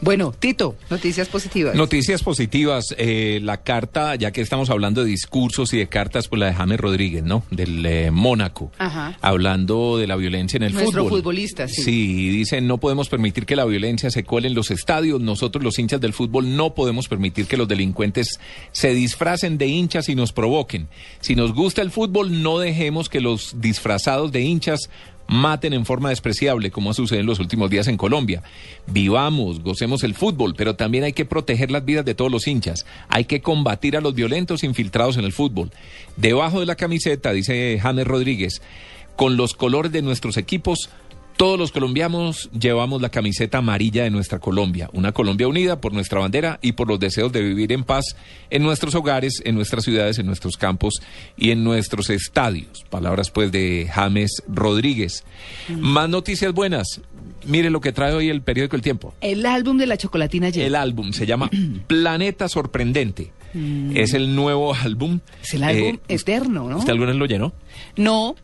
Bueno, Tito, noticias positivas. Noticias positivas. Eh, la carta, ya que estamos hablando de discursos y de cartas, pues la de James Rodríguez, ¿no? Del eh, Mónaco. Ajá. Hablando de la violencia en el Nuestro fútbol. futbolista, sí. Sí, dicen, no podemos permitir que la violencia se cuele en los estadios. Nosotros, los hinchas del fútbol, no podemos permitir que los delincuentes se disfracen de hinchas y nos provoquen. Si nos gusta el fútbol, no dejemos que los disfrazados de hinchas maten en forma despreciable, como ha sucedido en los últimos días en Colombia. Vivamos, gocemos el fútbol, pero también hay que proteger las vidas de todos los hinchas. Hay que combatir a los violentos infiltrados en el fútbol. Debajo de la camiseta, dice James Rodríguez, con los colores de nuestros equipos, todos los colombianos llevamos la camiseta amarilla de nuestra Colombia, una Colombia unida por nuestra bandera y por los deseos de vivir en paz en nuestros hogares, en nuestras ciudades, en nuestros campos y en nuestros estadios. Palabras pues de James Rodríguez. Más noticias buenas. Mire lo que trae hoy el periódico El Tiempo. El álbum de la chocolatina ayer. El álbum se llama Planeta Sorprendente. Es el nuevo álbum. Es el álbum Eh, eterno, ¿no? ¿Usted alguna vez lo llenó? No.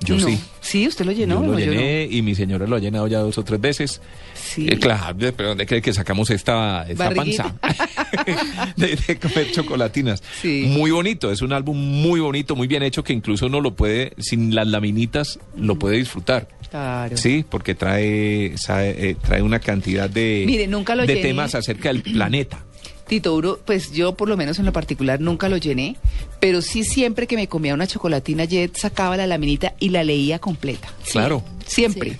Yo no. sí. Sí, usted lo llenó. Yo lo llené y mi señora lo ha llenado ya dos o tres veces. Sí. Eh, claro, pero ¿dónde cree que sacamos esta, esta panza? de, de comer chocolatinas. Sí. Muy bonito, es un álbum muy bonito, muy bien hecho, que incluso uno lo puede, sin las laminitas, lo puede disfrutar. Claro. Sí, porque trae, sabe, eh, trae una cantidad de, Mire, nunca lo de llené. temas acerca del planeta. Tito Uro, pues yo por lo menos en lo particular nunca lo llené, pero sí siempre que me comía una chocolatina Jet sacaba la laminita y la leía completa. Claro. Siempre. Sí.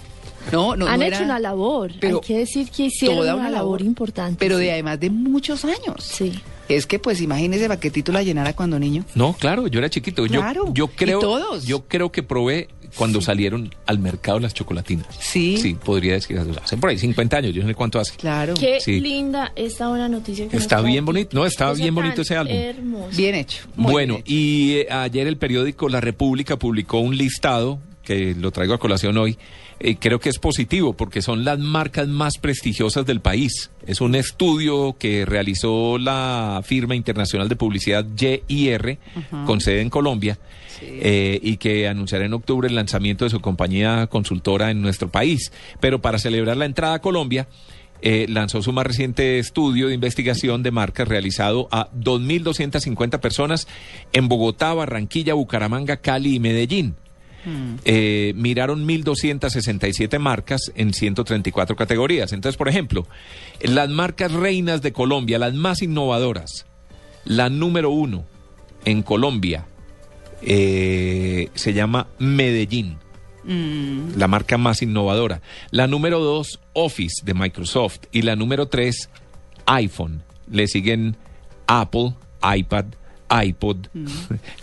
No, no, Han no hecho era- una labor. pero Hay que decir que hicieron toda una, una labor, labor. importante. Pero de además de muchos años. Sí. Es que pues imagínese para que Tito la llenara cuando niño. No, claro, yo era chiquito. Claro, Yo, yo y creo, todos. yo creo que probé cuando salieron al mercado las chocolatinas. Sí. Sí, podría decir, hace por ahí 50 años, yo no sé cuánto hace. Claro. Qué Sí. linda esta buena noticia. que Está bien bonito, no, está bien bonito ese álbum. Hermoso. Bien hecho. muy bueno, bien hecho. y eh, ayer el periódico La República publicó un listado, que lo traigo a colación hoy, eh, creo que es positivo porque son las marcas más prestigiosas del país. Es un estudio que realizó la firma internacional de publicidad YIR, con sede en Colombia, eh, y que anunciará en octubre el lanzamiento de su compañía consultora en nuestro país. Pero para celebrar la entrada a Colombia, eh, lanzó su más reciente estudio de investigación de marcas realizado a 2.250 personas en Bogotá, Barranquilla, Bucaramanga, Cali y Medellín. Eh, miraron 1.267 marcas en 134 categorías. Entonces, por ejemplo, las marcas reinas de Colombia, las más innovadoras, la número uno en Colombia eh, se llama Medellín Mm, la marca más innovadora. La número dos, Office de Microsoft. Y la número tres, iPhone. Le siguen Apple, iPad, iPod,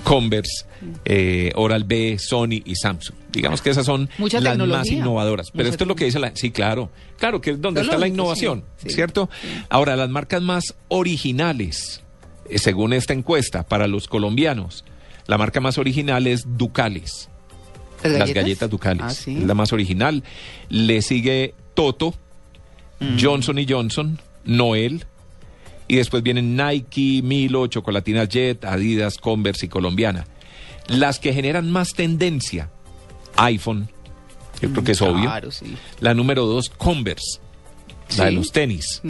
Converse, eh, Oral B, Sony y Samsung. Digamos que esas son Mucha las más innovadoras. Pero Mucha esto es lo que dice la... Sí, claro. Claro, que es donde Es está la innovación, sí, sí, ¿cierto? Ahora, las marcas más originales, eh, según esta encuesta, para los colombianos, la marca más original es Ducales. Las galletas Ducales. Ah. Es la más original. Le sigue Toto, Mm. Johnson y Johnson, Noel. Y después vienen Nike, Milo, Chocolatina Jet, Adidas, Converse y Colombiana. Las que generan más tendencia, iPhone, yo creo que es obvio. Claro, sí. La número dos, Converse, la de los tenis.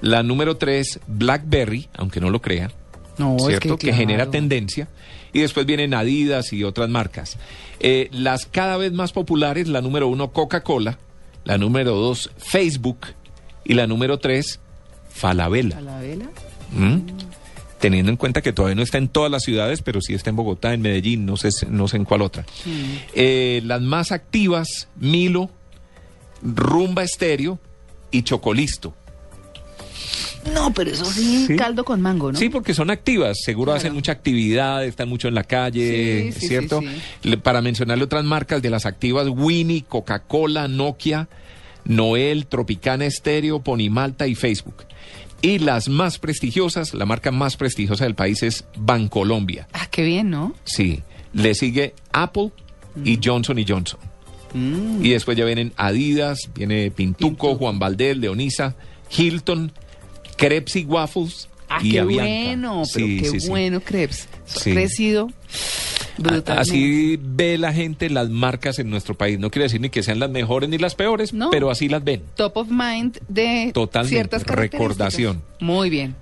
La número tres, BlackBerry, aunque no lo crea. No, es ¿cierto? que, que, genera tendencia. Y después vienen Adidas y otras marcas. Eh, las cada vez más populares, la número uno, Coca-Cola, la número dos, Facebook, y la número tres, Falabella. ¿A la vela? ¿Mm? Teniendo en cuenta que todavía no está en todas las ciudades, pero sí está en Bogotá, en Medellín, no sé, no sé en cuál otra. Eh, las más activas, Milo, Rumba Estéreo y Chocolisto. No, pero eso sí, Sí. caldo con mango, ¿no? Sí, porque son activas, seguro Claro. hacen mucha actividad, están mucho en la calle, Sí, sí, ¿cierto? Le- Para mencionarle otras marcas de las activas, Winnie, Coca-Cola, Nokia, Noel, Tropicana Estéreo, Ponimalta y Facebook. Y las más prestigiosas, la marca más prestigiosa del país es Bancolombia. Ah, qué bien, ¿no? Sí. Le sigue Apple y Johnson y Johnson. Mm. Y después ya vienen Adidas, viene Pintuco, Pintuco. Juan Valdez, Leonisa, Hilton, Crepes y Waffles Ah, y qué Avianca. bueno, pero Sí, qué sí, bueno, Krebs. Sí. Crecido Brutalmente. Así ve la gente las marcas en nuestro país. No quiere decir ni que sean las mejores ni las peores, No. pero así las ven. Top of mind de Totalmente, ciertas recordación. Muy bien.